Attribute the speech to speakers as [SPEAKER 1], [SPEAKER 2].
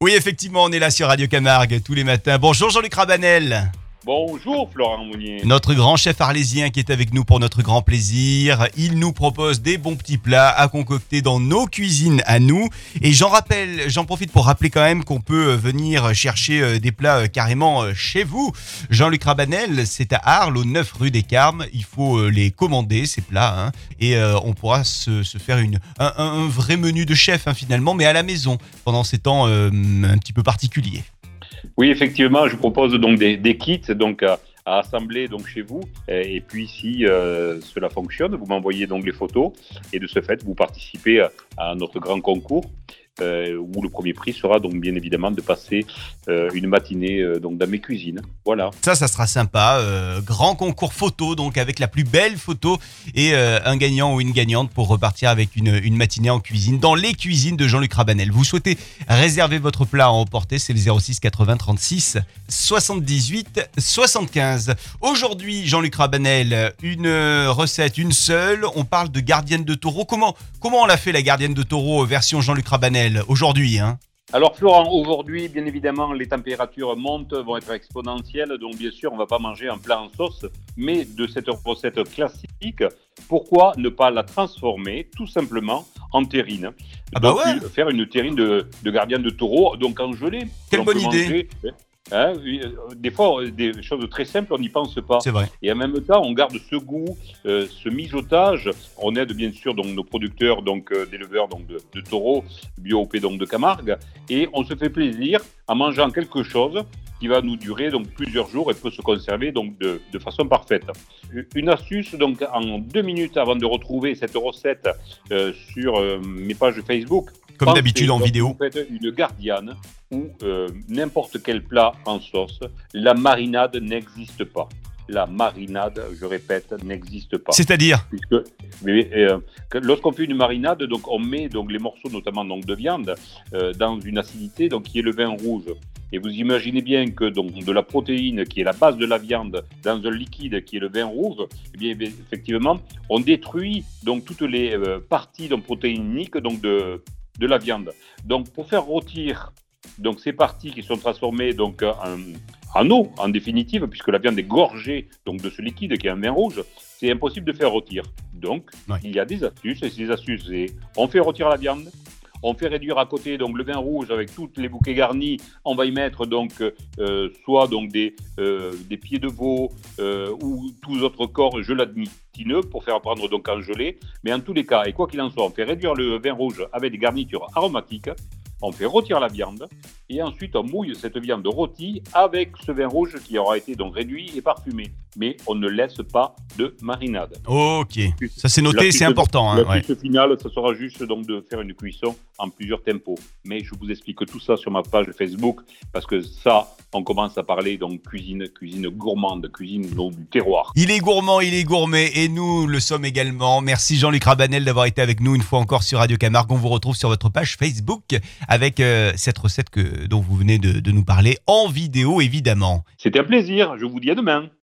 [SPEAKER 1] Oui, effectivement, on est là sur Radio Camargue tous les matins. Bonjour Jean-Luc Rabanel.
[SPEAKER 2] Bonjour Florent Mounier.
[SPEAKER 1] Notre grand chef arlésien qui est avec nous pour notre grand plaisir. Il nous propose des bons petits plats à concocter dans nos cuisines à nous. Et j'en rappelle, j'en profite pour rappeler quand même qu'on peut venir chercher euh, des plats euh, carrément euh, chez vous. Jean-Luc Rabanel, c'est à Arles, au 9 rue des Carmes. Il faut les commander, ces plats. hein. et on pourra se, faire une, un, vrai menu de chef hein, finalement, mais à la maison, pendant ces temps un petit peu particuliers.
[SPEAKER 2] Oui, effectivement, je propose donc des, kits donc à, assembler donc chez vous. Et, puis si euh, cela fonctionne, vous m'envoyez donc les photos et de ce fait, vous participez à notre grand concours. Euh, où le premier prix sera donc bien évidemment de passer euh, une matinée euh, donc dans mes cuisines. Voilà.
[SPEAKER 1] Ça, ça sera sympa. Euh, grand concours photo, donc avec la plus belle photo et un gagnant ou une gagnante pour repartir avec une, matinée en cuisine dans les cuisines de Jean-Luc Rabanel. Vous souhaitez réserver votre plat à emporter, c'est le 06 80 36 78 75. Aujourd'hui, Jean-Luc Rabanel, une recette, une seule. On parle de gardienne de taureau. Comment, comment on l'a fait la gardienne de taureau version Jean-Luc Rabanel? Aujourd'hui hein
[SPEAKER 2] Alors Florent, aujourd'hui, bien évidemment, les températures montent, vont être exponentielles, donc bien sûr, on ne va pas manger un plat en sauce, mais de cette recette classique, pourquoi ne pas la transformer tout simplement en terrine?
[SPEAKER 1] Ah bah
[SPEAKER 2] Donc,
[SPEAKER 1] ouais.
[SPEAKER 2] euh, Faire une terrine de, de gardien de taureau, donc en gelée.
[SPEAKER 1] Quelle
[SPEAKER 2] On
[SPEAKER 1] bonne idée.
[SPEAKER 2] manger, hein, euh, des fois, euh, des choses très simples, on n'y pense pas.
[SPEAKER 1] C'est vrai.
[SPEAKER 2] Et en même temps, on garde ce goût, euh, ce mijotage. On aide bien sûr donc nos producteurs, donc euh, d'éleveurs donc de, de taureaux, BioOP donc de Camargue, et on se fait plaisir en mangeant quelque chose qui va nous durer donc plusieurs jours et peut se conserver donc de, de façon parfaite. Une astuce donc en deux minutes avant de retrouver cette recette euh, sur mes pages Facebook.
[SPEAKER 1] Comme d'habitude en vidéo.
[SPEAKER 2] Vous faites une gardiane ou euh, n'importe quel plat en sauce, la marinade n'existe pas. La marinade, je répète, n'existe pas.
[SPEAKER 1] C'est-à-dire
[SPEAKER 2] Puisque euh, lorsqu'on fait une marinade, donc on met donc les morceaux notamment donc de viande euh, dans une acidité donc qui est le vin rouge. Et vous imaginez bien que donc de la protéine qui est la base de la viande dans un liquide qui est le vin rouge, eh bien, bien, effectivement, on détruit donc toutes les euh, parties donc protéiniques donc de de la viande. Donc pour faire rôtir donc ces parties qui sont transformées donc en, en eau en définitive puisque la viande est gorgée donc de ce liquide qui est un vin rouge, c'est impossible de faire rôtir. Donc il y a des astuces et ces astuces c'est on fait rôtir la viande, on fait réduire à côté donc le vin rouge avec toutes les bouquets garnis. On va y mettre donc euh, soit donc des, euh, des pieds de veau euh, ou tous autres corps gelatinineux pour faire prendre donc en gelée. Mais en tous les cas, et quoi qu'il en soit, on fait réduire le vin rouge avec des garnitures aromatiques. On fait rôtir la viande et ensuite on mouille cette viande rôtie avec ce vin rouge qui aura été donc réduit et parfumé. Mais on ne laisse pas de marinade.
[SPEAKER 1] Ok. Ça c'est noté, c'est important. hein, ouais.
[SPEAKER 2] L'astuce finale, ça sera juste donc de faire une cuisson en plusieurs tempos. Mais je vous explique tout ça sur ma page Facebook parce que ça, on commence à parler donc cuisine, cuisine gourmande, cuisine donc, du terroir.
[SPEAKER 1] Il est gourmand, il est gourmet et nous le sommes également. Merci Jean-Luc Rabanel d'avoir été avec nous une fois encore sur Radio Camargue. On vous retrouve sur votre page Facebook avec euh, cette recette que, dont vous venez de, nous parler en vidéo évidemment.
[SPEAKER 2] C'était un plaisir. Je vous dis à demain.